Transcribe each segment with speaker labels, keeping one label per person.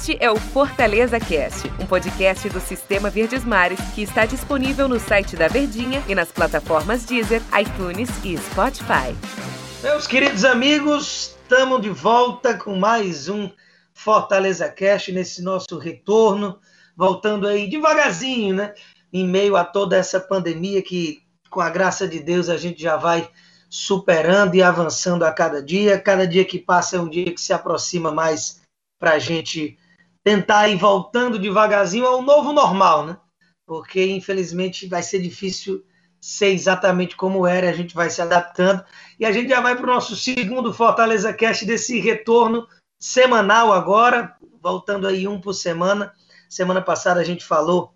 Speaker 1: Este é o Fortaleza Cast, um podcast do Sistema Verdes Mares que está disponível no site da Verdinha e nas plataformas Deezer, iTunes e Spotify.
Speaker 2: Meus queridos amigos, estamos de volta com mais um Fortaleza Cast nesse nosso retorno, voltando aí devagarzinho, né? Em meio a toda essa pandemia que, com a graça de Deus, a gente já vai superando e avançando a cada dia. Cada dia que passa é um dia que se aproxima mais para a gente tentar ir voltando devagarzinho ao novo normal, né? Porque infelizmente vai ser difícil ser exatamente como era, a gente vai se adaptando. E a gente já vai para o nosso segundo Fortaleza Cast desse retorno semanal agora, voltando aí um por semana. Semana passada a gente falou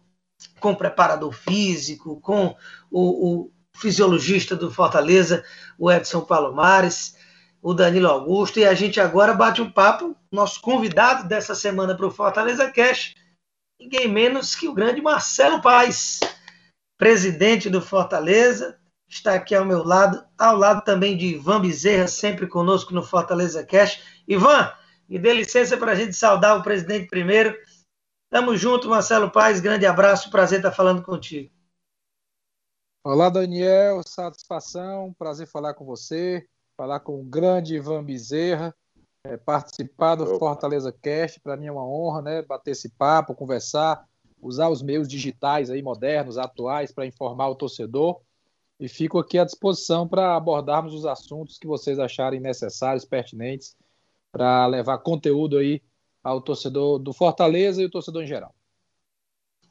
Speaker 2: com o preparador físico, com o, o fisiologista do Fortaleza, o Edson Palomares o Danilo Augusto, e a gente agora bate um papo, nosso convidado dessa semana para o Fortaleza Cash, ninguém menos que o grande Marcelo Paes, presidente do Fortaleza, está aqui ao meu lado, ao lado também de Ivan Bezerra, sempre conosco no Fortaleza Cash. Ivan, me dê licença para a gente saudar o presidente primeiro. Tamo junto, Marcelo Paes, grande abraço, prazer estar falando contigo.
Speaker 3: Olá, Daniel, satisfação, prazer falar com você falar com o grande Ivan Bezerra, é, participar do Opa. Fortaleza Cast, para mim é uma honra, né? Bater esse papo, conversar, usar os meios digitais aí modernos, atuais, para informar o torcedor. E fico aqui à disposição para abordarmos os assuntos que vocês acharem necessários, pertinentes, para levar conteúdo aí ao torcedor do Fortaleza e o torcedor em geral.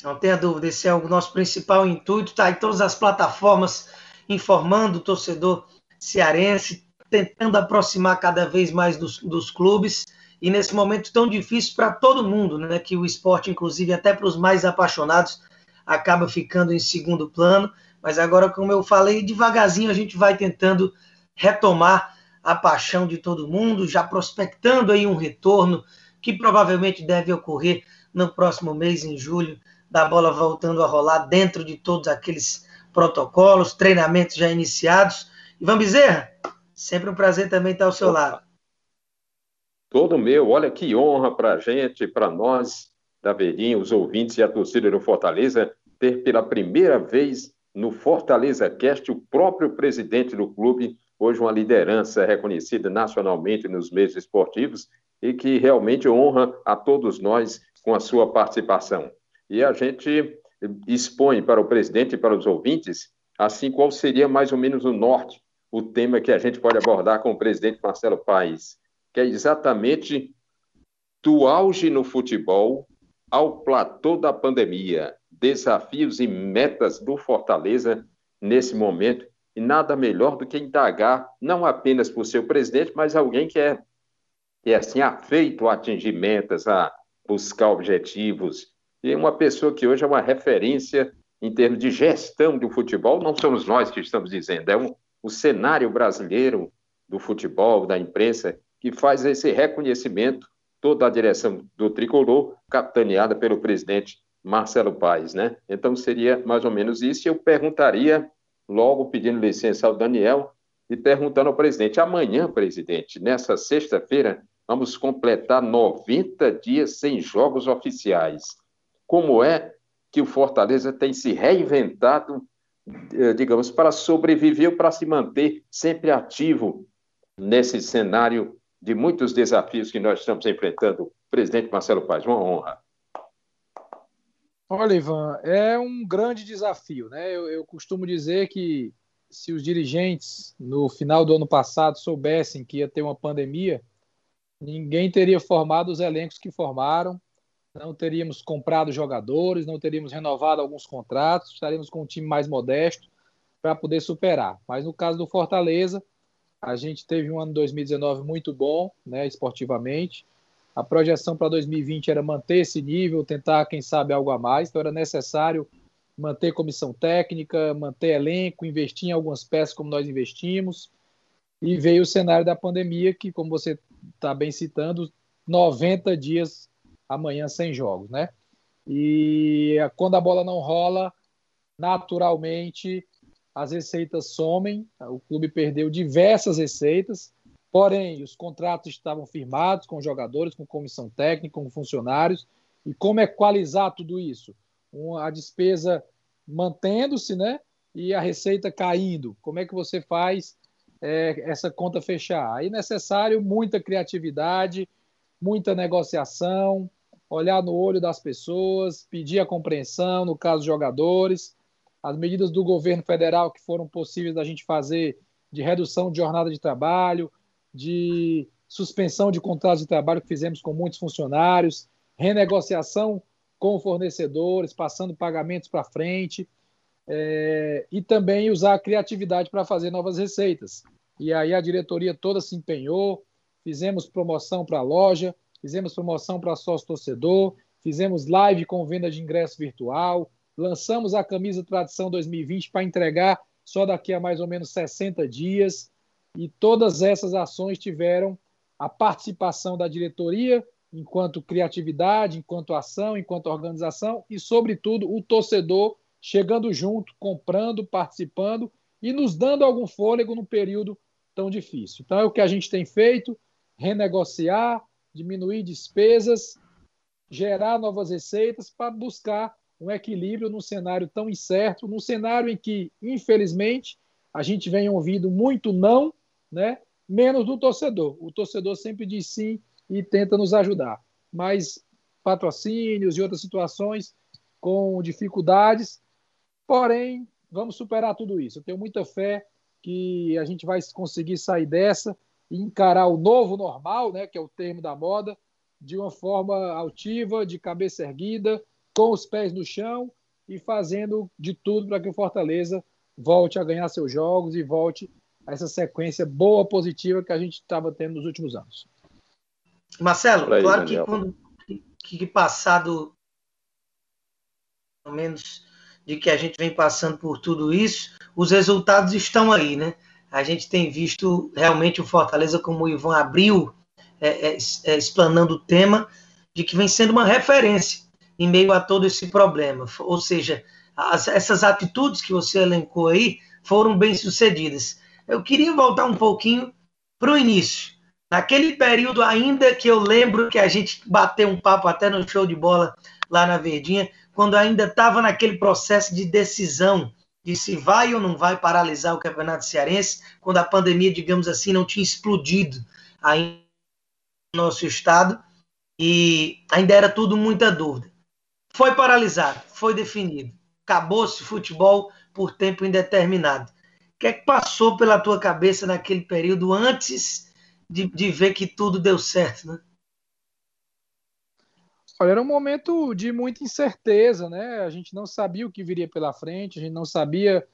Speaker 2: Não tenha dúvida, esse é o nosso principal intuito, tá em todas as plataformas informando o torcedor cearense, tentando aproximar cada vez mais dos, dos clubes e nesse momento tão difícil para todo mundo, né, que o esporte, inclusive até para os mais apaixonados, acaba ficando em segundo plano. Mas agora, como eu falei, devagarzinho a gente vai tentando retomar a paixão de todo mundo, já prospectando aí um retorno que provavelmente deve ocorrer no próximo mês, em julho, da bola voltando a rolar dentro de todos aqueles protocolos, treinamentos já iniciados. Ivan Bezerra, Sempre um prazer também estar ao seu Opa. lado.
Speaker 4: Todo meu, olha que honra para a gente, para nós, da Verinha, os ouvintes e a torcida do Fortaleza, ter pela primeira vez no Fortaleza Cast o próprio presidente do clube, hoje uma liderança reconhecida nacionalmente nos meios esportivos e que realmente honra a todos nós com a sua participação. E a gente expõe para o presidente e para os ouvintes, assim, qual seria mais ou menos o norte o tema que a gente pode abordar com o presidente Marcelo Paes, que é exatamente do auge no futebol ao platô da pandemia, desafios e metas do Fortaleza nesse momento, e nada melhor do que indagar, não apenas por seu presidente, mas alguém que é, que é assim, afeito a atingir metas, a buscar objetivos, e uma pessoa que hoje é uma referência em termos de gestão do futebol, não somos nós que estamos dizendo, é um, o cenário brasileiro do futebol, da imprensa, que faz esse reconhecimento, toda a direção do tricolor, capitaneada pelo presidente Marcelo Paes, né? Então seria mais ou menos isso. Eu perguntaria, logo pedindo licença ao Daniel, e perguntando ao presidente: amanhã, presidente, nessa sexta-feira, vamos completar 90 dias sem jogos oficiais. Como é que o Fortaleza tem se reinventado digamos, para sobreviver para se manter sempre ativo nesse cenário de muitos desafios que nós estamos enfrentando. Presidente Marcelo Paz, uma honra.
Speaker 3: Olha, Ivan, é um grande desafio, né? Eu, eu costumo dizer que se os dirigentes no final do ano passado soubessem que ia ter uma pandemia, ninguém teria formado os elencos que formaram, não teríamos comprado jogadores, não teríamos renovado alguns contratos, estaríamos com um time mais modesto para poder superar. Mas no caso do Fortaleza, a gente teve um ano 2019 muito bom, né, esportivamente. A projeção para 2020 era manter esse nível, tentar, quem sabe, algo a mais. Então era necessário manter comissão técnica, manter elenco, investir em algumas peças como nós investimos. E veio o cenário da pandemia, que, como você está bem citando, 90 dias amanhã sem jogos, né? E quando a bola não rola, naturalmente as receitas somem. O clube perdeu diversas receitas, Porém, os contratos estavam firmados com jogadores, com comissão técnica, com funcionários. E como equalizar tudo isso? A despesa mantendo-se, né? E a receita caindo. Como é que você faz é, essa conta fechar? Aí é necessário muita criatividade, muita negociação, olhar no olho das pessoas, pedir a compreensão, no caso jogadores, as medidas do governo federal que foram possíveis da gente fazer de redução de jornada de trabalho, de suspensão de contratos de trabalho que fizemos com muitos funcionários, renegociação com fornecedores, passando pagamentos para frente, é, e também usar a criatividade para fazer novas receitas. E aí a diretoria toda se empenhou, fizemos promoção para a loja, fizemos promoção para sócio torcedor, fizemos live com venda de ingresso virtual, lançamos a camisa Tradição 2020 para entregar só daqui a mais ou menos 60 dias, e todas essas ações tiveram a participação da diretoria enquanto criatividade, enquanto ação, enquanto organização e, sobretudo, o torcedor chegando junto, comprando, participando e nos dando algum fôlego num período tão difícil. Então, é o que a gente tem feito: renegociar, diminuir despesas, gerar novas receitas para buscar um equilíbrio num cenário tão incerto, num cenário em que, infelizmente, a gente vem ouvindo muito não, né? menos do torcedor. O torcedor sempre diz sim e tenta nos ajudar. Mas patrocínios e outras situações com dificuldades, porém, vamos superar tudo isso. Eu tenho muita fé que a gente vai conseguir sair dessa e encarar o novo normal, né, que é o termo da moda, de uma forma altiva, de cabeça erguida, com os pés no chão e fazendo de tudo para que o Fortaleza volte a ganhar seus jogos e volte a essa sequência boa, positiva que a gente estava tendo nos últimos anos.
Speaker 2: Marcelo, aí, claro Daniel. que quando que, que passado pelo menos de que a gente vem passando por tudo isso, os resultados estão aí, né? A gente tem visto realmente o Fortaleza, como o Ivan abriu, é, é, é, explanando o tema, de que vem sendo uma referência em meio a todo esse problema. Ou seja, as, essas atitudes que você elencou aí foram bem sucedidas. Eu queria voltar um pouquinho para o início. Naquele período ainda que eu lembro que a gente bateu um papo até no show de bola lá na Verdinha, quando ainda estava naquele processo de decisão de se vai ou não vai paralisar o Campeonato Cearense, quando a pandemia, digamos assim, não tinha explodido ainda no nosso estado e ainda era tudo muita dúvida. Foi paralisado, foi definido. Acabou-se futebol por tempo indeterminado. O que é que passou pela tua cabeça naquele período antes de, de ver que tudo deu certo, né?
Speaker 3: Olha, era um momento de muita incerteza, né? A gente não sabia o que viria pela frente, a gente não sabia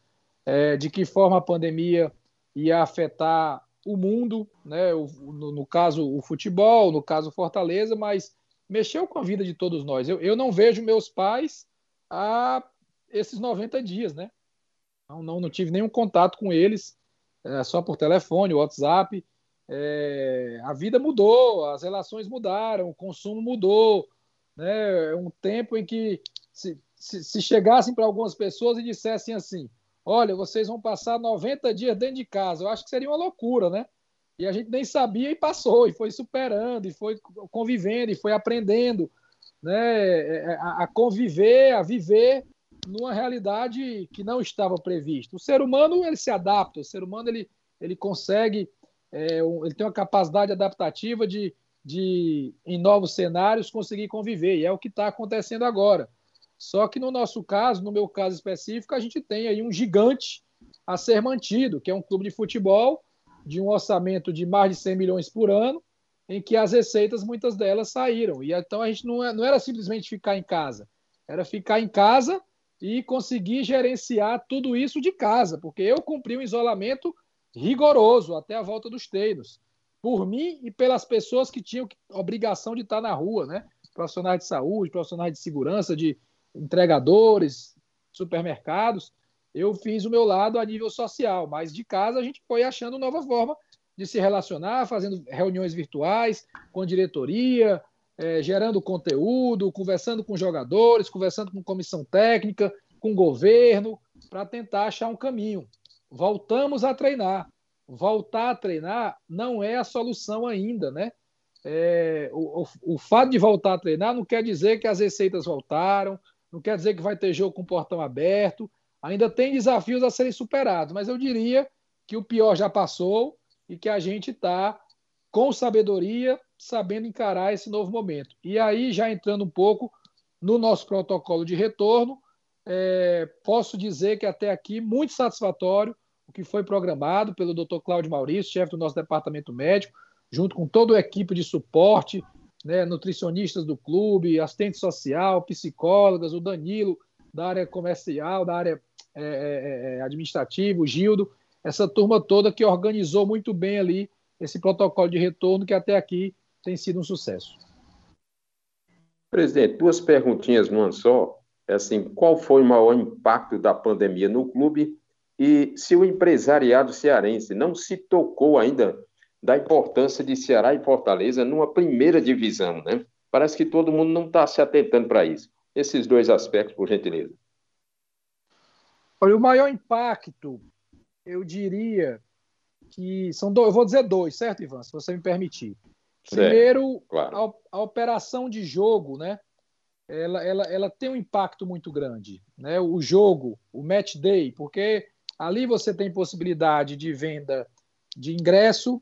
Speaker 3: é, de que forma a pandemia ia afetar o mundo, né? O, no, no, caso, o futebol, no caso, Fortaleza, mas mexeu com a vida de todos nós. Eu, eu não vejo meus pais há esses 90 dias, né? Não, não, não tive nenhum contato com eles, é, só por telefone, WhatsApp. É, a vida mudou, as relações mudaram, o consumo mudou, né? É um tempo em que se, se, se chegassem para algumas pessoas e dissessem assim: olha, vocês vão passar 90 dias dentro de casa, eu acho que seria uma loucura, né? E a gente nem sabia e passou, e foi superando, e foi convivendo, e foi aprendendo né, é, é, a, a conviver, a viver numa realidade que não estava prevista. O ser humano ele se adapta, o ser humano ele, ele consegue, é, ele tem uma capacidade adaptativa de, de, em novos cenários, conseguir conviver. E é o que está acontecendo agora. Só que no nosso caso, no meu caso específico, a gente tem aí um gigante a ser mantido, que é um clube de futebol de um orçamento de mais de 100 milhões por ano, em que as receitas, muitas delas, saíram. E então a gente não, é, não era simplesmente ficar em casa, era ficar em casa e conseguir gerenciar tudo isso de casa, porque eu cumpri um isolamento rigoroso até a volta dos treinos por mim e pelas pessoas que tinham obrigação de estar na rua, né? Profissionais de saúde, profissionais de segurança, de entregadores, supermercados. Eu fiz o meu lado a nível social, mas de casa a gente foi achando nova forma de se relacionar, fazendo reuniões virtuais com diretoria, é, gerando conteúdo, conversando com jogadores, conversando com comissão técnica, com governo, para tentar achar um caminho. Voltamos a treinar. Voltar a treinar não é a solução ainda, né? É, o, o, o, fato de voltar a treinar não quer dizer que as receitas voltaram, não quer dizer que vai ter jogo com portão aberto, ainda tem desafios a serem superados, mas eu diria que o pior já passou e que a gente está com sabedoria, sabendo encarar esse novo momento. E aí, já entrando um pouco no nosso protocolo de retorno, é, posso dizer que até aqui muito satisfatório o que foi programado pelo Dr. Cláudio Maurício, chefe do nosso departamento médico, junto com toda a equipe de suporte, né, nutricionistas do clube, assistente social, psicólogas, o Danilo da área comercial, da área é, é, é, administrativa, o Gildo, essa turma toda que organizou muito bem ali esse protocolo de retorno que até aqui tem sido um sucesso.
Speaker 4: Presidente, duas perguntinhas numa só. É assim, qual foi o maior impacto da pandemia no clube e se o empresariado cearense não se tocou ainda da importância de Ceará e Fortaleza numa primeira divisão, né? Parece que todo mundo não está se atentando para isso. Esses dois aspectos, por gentileza.
Speaker 3: Olha, o maior impacto, eu diria que são dois, eu vou dizer dois, certo, Ivan, se você me permitir. Primeiro, claro. a, a, operação de jogo, né? Ela, ela, ela tem um impacto muito grande, né? O jogo, o match day, porque ali você tem possibilidade de venda de ingresso,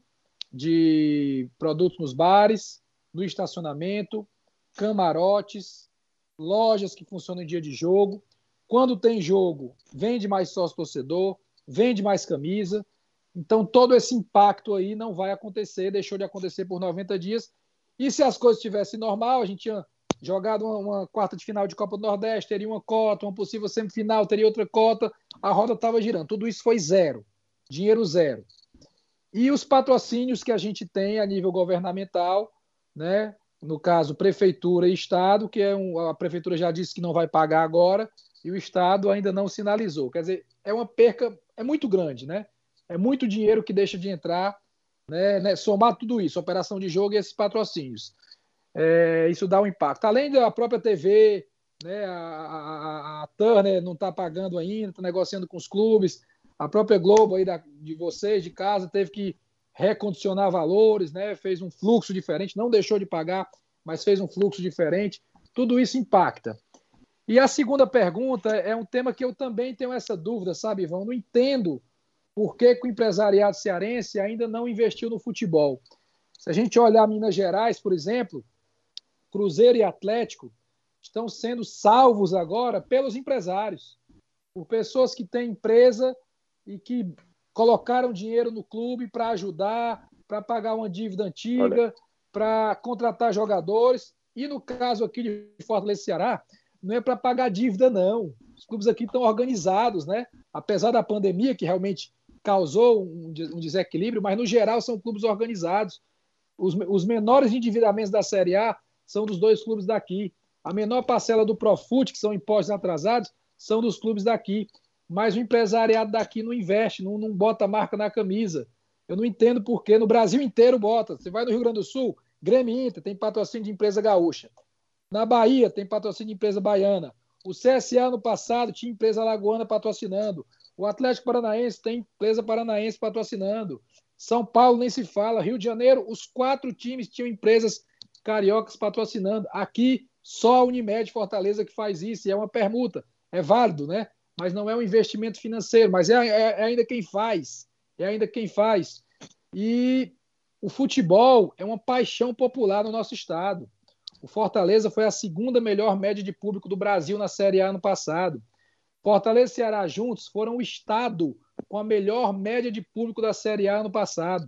Speaker 3: de produtos nos bares, no estacionamento, camarotes, lojas que funcionam em dia de jogo. Quando tem jogo, vende mais sócio torcedor, vende mais camisa. Então, todo esse impacto aí não vai acontecer, deixou de acontecer por 90 dias. E se as coisas estivessem normal, a gente tinha jogado uma, uma, quarta de final de Copa do Nordeste, teria uma cota, uma possível semifinal, teria outra cota, a roda estava girando. Tudo isso foi zero, dinheiro zero. E os patrocínios que a gente tem a nível governamental, né? no caso, prefeitura e Estado, que é um, a prefeitura já disse que não vai pagar agora, e o Estado ainda não sinalizou. Quer dizer, é uma perca, é muito grande, né? É muito dinheiro que deixa de entrar, né? né? Somar tudo isso, operação de jogo e esses patrocínios. É, isso dá um impacto. Além da própria TV, né? A, a, a Turner não está pagando ainda, está negociando com os clubes. A própria Globo aí da, de vocês, de casa, teve que recondicionar valores, né? fez um fluxo diferente, não deixou de pagar, mas fez um fluxo diferente. Tudo isso impacta. E a segunda pergunta é um tema que eu também tenho essa dúvida, sabe, Ivan? Não entendo por que, que o empresariado cearense ainda não investiu no futebol. Se a gente olhar Minas Gerais, por exemplo, Cruzeiro e Atlético estão sendo salvos agora pelos empresários, por pessoas que têm empresa e que colocaram dinheiro no clube para ajudar, para pagar uma dívida antiga, para contratar jogadores. E no caso aqui de Fortaleza Ceará, não é para pagar dívida, não. Os clubes aqui estão organizados, né? Apesar da pandemia, que realmente causou um, desequilíbrio, mas no geral são clubes organizados. Os, os menores endividamentos da Série A são dos dois clubes daqui. A menor parcela do Profut, que são impostos atrasados, são dos clubes daqui mas o empresariado daqui não investe, não, não bota marca na camisa. Eu não entendo por que. No Brasil inteiro bota. Você vai no Rio Grande do Sul, Grêmio Inter tem patrocínio de empresa gaúcha. Na Bahia tem patrocínio de empresa baiana. O CSA no passado tinha empresa lagoana patrocinando. O Atlético Paranaense tem empresa paranaense patrocinando. São Paulo nem se fala. Rio de Janeiro, os quatro times tinham empresas cariocas patrocinando. Aqui, só a Unimed Fortaleza que faz isso. E é uma permuta. É válido, né? mas não é um investimento financeiro, mas é, é, é ainda quem faz, é ainda quem faz. E o futebol é uma paixão popular no nosso estado. O Fortaleza foi a segunda melhor média de público do Brasil na Série A ano passado. Fortaleza e Ceará juntos foram o estado com a melhor média de público da Série A ano passado.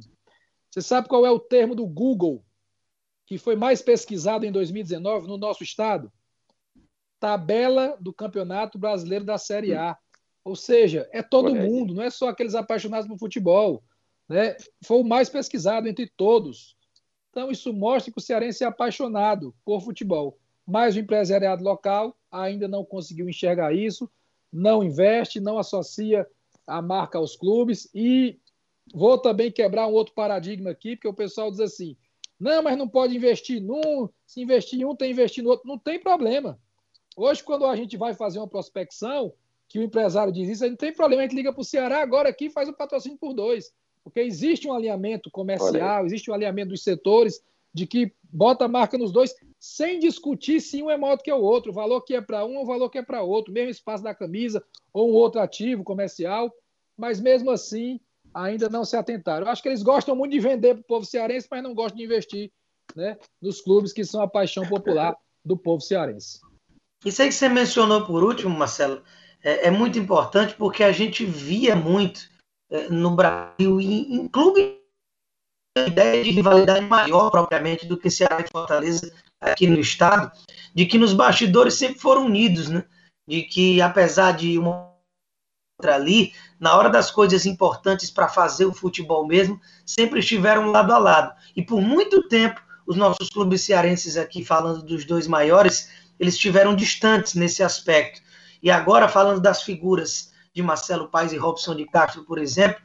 Speaker 3: Você sabe qual é o termo do Google que foi mais pesquisado em 2019 no nosso estado? tabela do Campeonato Brasileiro da Série A. Ou seja, é todo mundo, não é só aqueles apaixonados por futebol. Né? Foi o mais pesquisado entre todos. Então, isso mostra que o cearense é apaixonado por futebol. Mas o empresariado local ainda não conseguiu enxergar isso, não investe, não associa a marca aos clubes. E vou também quebrar um outro paradigma aqui, porque o pessoal diz assim: não, mas não pode investir num, se investir em um, tem que investir no outro. Não tem problema. Hoje, quando a gente vai fazer uma prospecção, que o empresário diz isso, a gente tem problema, a gente liga para o Ceará agora aqui faz o patrocínio por dois. Porque existe um alinhamento comercial, existe um alinhamento dos setores de que bota a marca nos dois, sem discutir se um é maior do que o outro, o valor que é para um ou o valor que é para outro, mesmo espaço da camisa ou um outro ativo comercial, mas mesmo assim ainda não se atentaram. Eu acho que eles gostam muito de vender para o povo cearense, mas não gostam de investir né, nos clubes que são a paixão popular do povo cearense.
Speaker 2: Isso aí que você mencionou por último, Marcelo, é, é muito importante porque a gente via muito é, no Brasil, em, em clube ideia de rivalidade maior propriamente do que Ceará e Fortaleza aqui no estado, de que nos bastidores sempre foram unidos, né? De que apesar de uma ali, na hora das coisas importantes para fazer o futebol mesmo, sempre estiveram lado a lado. E por muito tempo, os nossos clubes cearenses aqui, falando dos dois maiores, eles estiveram distantes nesse aspecto. E agora, falando das figuras de Marcelo Paes e Robson de Castro, por exemplo,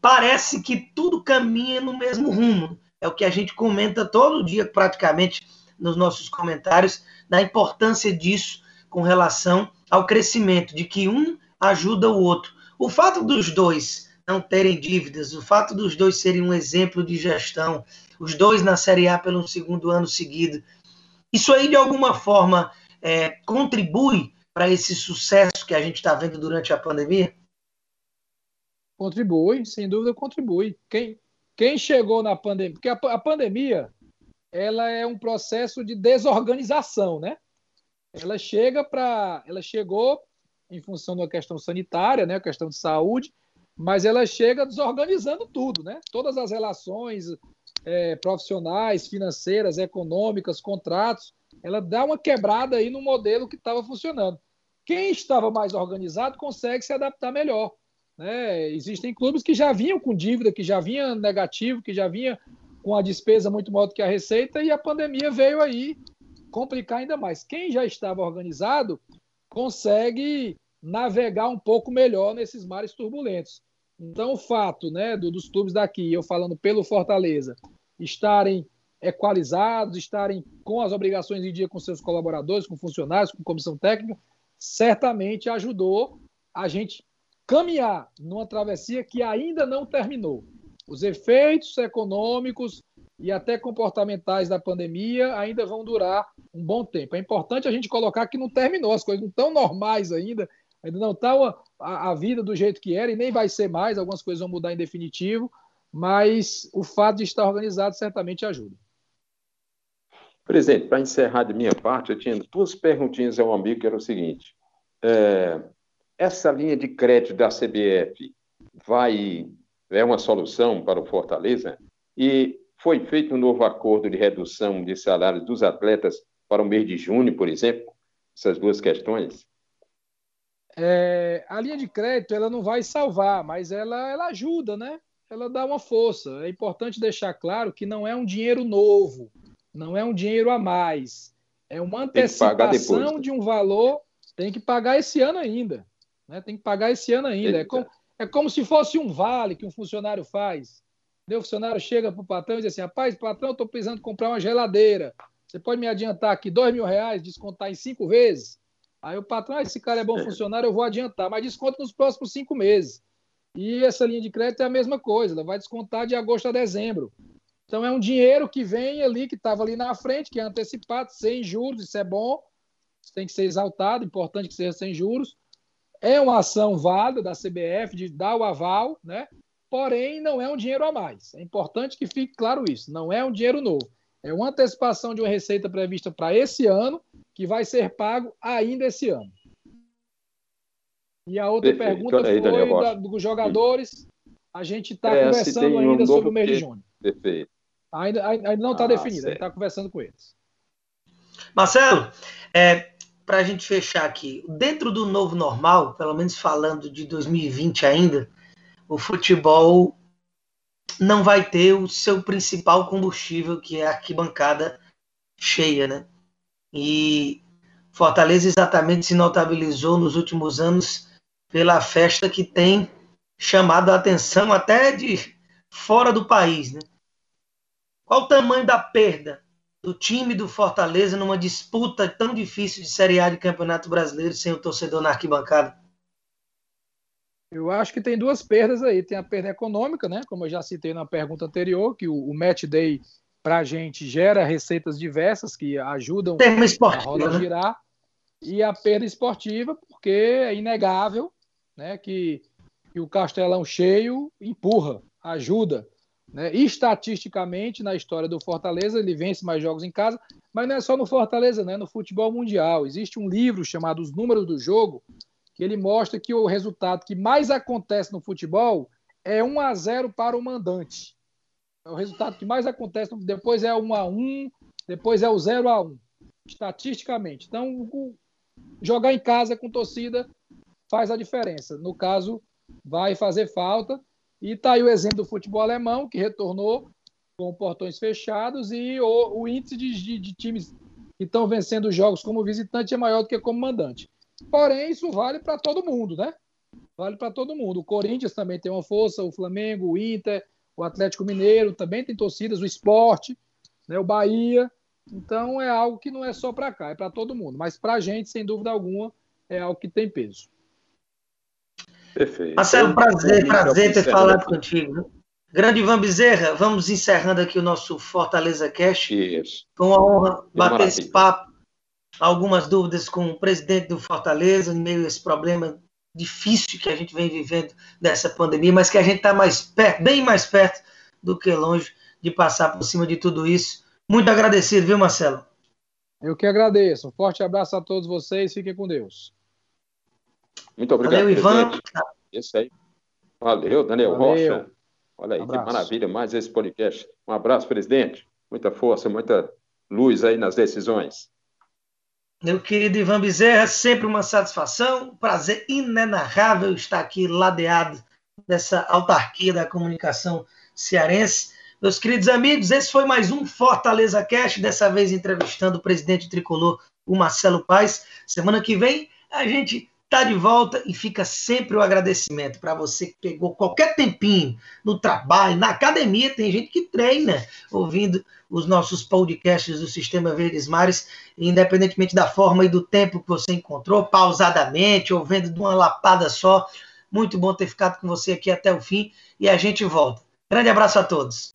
Speaker 2: parece que tudo caminha no mesmo rumo. É o que a gente comenta todo dia, praticamente, nos nossos comentários, da importância disso com relação ao crescimento, de que um ajuda o outro. O fato dos dois não terem dívidas, o fato dos dois serem um exemplo de gestão, os dois na Série A pelo segundo ano seguido, isso aí de alguma forma é, contribui para esse sucesso que a gente está vendo durante a pandemia?
Speaker 3: Contribui, sem dúvida contribui. Quem, quem chegou na pandemia, porque a, a pandemia ela é um processo de desorganização, né? Ela chega para, ela chegou em função da questão sanitária, né, questão de saúde, mas ela chega desorganizando tudo, né? Todas as relações é, profissionais, financeiras, econômicas, contratos, ela dá uma quebrada aí no modelo que estava funcionando. Quem estava mais organizado consegue se adaptar melhor. Né? Existem clubes que já vinham com dívida, que já vinham negativo, que já vinha com a despesa muito maior do que a receita, e a pandemia veio aí complicar ainda mais. Quem já estava organizado consegue navegar um pouco melhor nesses mares turbulentos. Então, o fato né, do, dos clubes daqui, eu falando pelo Fortaleza, estarem equalizados, estarem com as obrigações em dia com seus colaboradores, com funcionários, com comissão técnica, certamente ajudou a gente caminhar numa travessia que ainda não terminou. Os efeitos econômicos e até comportamentais da pandemia ainda vão durar um bom tempo. É importante a gente colocar que não terminou, as coisas não estão normais ainda, ainda não está a, a, vida do jeito que era e nem vai ser mais, algumas coisas vão mudar em definitivo, mas o fato de estar organizado certamente ajuda.
Speaker 4: Presidente, para encerrar de minha parte, eu tinha duas perguntinhas ao amigo, que era o seguinte. É, essa linha de crédito da CBF vai é uma solução para o Fortaleza? E foi feito um novo acordo de redução de salários dos atletas para o mês de junho, por exemplo? Essas duas questões.
Speaker 3: É, a linha de crédito ela não vai salvar, mas ela, ela ajuda, né? Ela dá uma força. É importante deixar claro que não é um dinheiro novo, não é um dinheiro a mais. É uma antecipação de um valor, tem que pagar esse ano ainda. Né? Tem que pagar esse ano ainda. É como, é como se fosse um vale que um funcionário faz. O funcionário chega para o patrão e diz assim: rapaz, patrão, estou precisando comprar uma geladeira. Você pode me adiantar aqui dois mil reais, descontar em cinco vezes? Aí o patrão, ah, esse cara é bom é. funcionário, eu vou adiantar, mas desconta nos próximos cinco meses. E essa linha de crédito é a mesma coisa, ela vai descontar de agosto a dezembro. Então é um dinheiro que vem ali, que estava ali na frente, que é antecipado, sem juros, isso é bom, isso tem que ser exaltado, importante que seja sem juros. É uma ação válida da CBF de dar o aval, né? porém não é um dinheiro a mais. É importante que fique claro isso, não é um dinheiro novo. É uma antecipação de uma receita prevista para esse ano, que vai ser pago ainda esse ano. E a outra Perfeito. pergunta aí, foi da, dos jogadores. A gente está é, conversando ainda um sobre o mês de junho. Perfeito. Ainda, ainda não está ah, definido, a gente está conversando com eles.
Speaker 2: Marcelo, é, para a gente fechar aqui, dentro do novo normal, pelo menos falando de 2020 ainda, o futebol não vai ter o seu principal combustível, que é a arquibancada cheia, né? E Fortaleza exatamente se notabilizou nos últimos anos pela festa que tem chamado a atenção até de fora do país, né? Qual o tamanho da perda do time do Fortaleza numa disputa tão difícil de Série A de Campeonato Brasileiro sem o torcedor na arquibancada?
Speaker 3: Eu acho que tem duas perdas aí. Tem a perda econômica, né? Como eu já citei na pergunta anterior, que o, o match day para a gente gera receitas diversas que ajudam a roda a né? girar. E a perda esportiva, porque é inegável né, que, que o Castelão cheio empurra, ajuda. Né? Estatisticamente, na história do Fortaleza, ele vence mais jogos em casa, mas não é só no Fortaleza, né? no futebol mundial. Existe um livro chamado Os Números do Jogo, que ele mostra que o resultado que mais acontece no futebol é 1 a 0 para o mandante. É o resultado que mais acontece, depois é 1 a 1, depois é o 0 a 1, estatisticamente. Então, jogar em casa com torcida faz a diferença. No caso, vai fazer falta. E tá aí o exemplo do futebol alemão, que retornou com portões fechados, e o, o índice de, de, de times que estão vencendo jogos como visitante é maior do que como mandante. Porém, isso vale para todo mundo, né? Vale para todo mundo. O Corinthians também tem uma força, o Flamengo, o Inter, o Atlético Mineiro também tem torcidas, o esporte, né, o Bahia. Então é algo que não é só para cá, é para todo mundo. Mas para a gente, sem dúvida alguma, é algo que tem peso.
Speaker 2: Perfeito. Marcelo, prazer, prazer ter falado contigo. Grande Ivan Bezerra, vamos encerrando aqui o nosso Fortaleza Cash. Isso. Com a honra bater esse papo. Algumas dúvidas com o presidente do Fortaleza, em meio a esse problema difícil que a gente vem vivendo dessa pandemia, mas que a gente está mais perto, bem mais perto do que longe de passar por cima de tudo isso. Muito agradecido, viu, Marcelo?
Speaker 3: Eu que agradeço. Um forte abraço a todos vocês. Fiquem com Deus.
Speaker 4: Muito obrigado. Valeu, Ivan. Isso aí. Valeu, Daniel Valeu. Rocha. Olha aí, um que maravilha, mais esse podcast. Um abraço, presidente. Muita força, muita luz aí nas decisões.
Speaker 2: Meu querido Ivan Bezerra, sempre uma satisfação, um prazer inenarrável estar aqui ladeado dessa autarquia da comunicação cearense. Meus queridos amigos, esse foi mais um Fortaleza Cast, dessa vez entrevistando o presidente tricolor, o Marcelo Paes. Semana que vem a gente está de volta e fica sempre o agradecimento para você que pegou qualquer tempinho no trabalho, na academia, tem gente que treina ouvindo os nossos podcasts do Sistema Verdes Mares, independentemente da forma e do tempo que você encontrou, pausadamente, ou vendo de uma lapada só. Muito bom ter ficado com você aqui até o fim e a gente volta. Grande abraço a todos.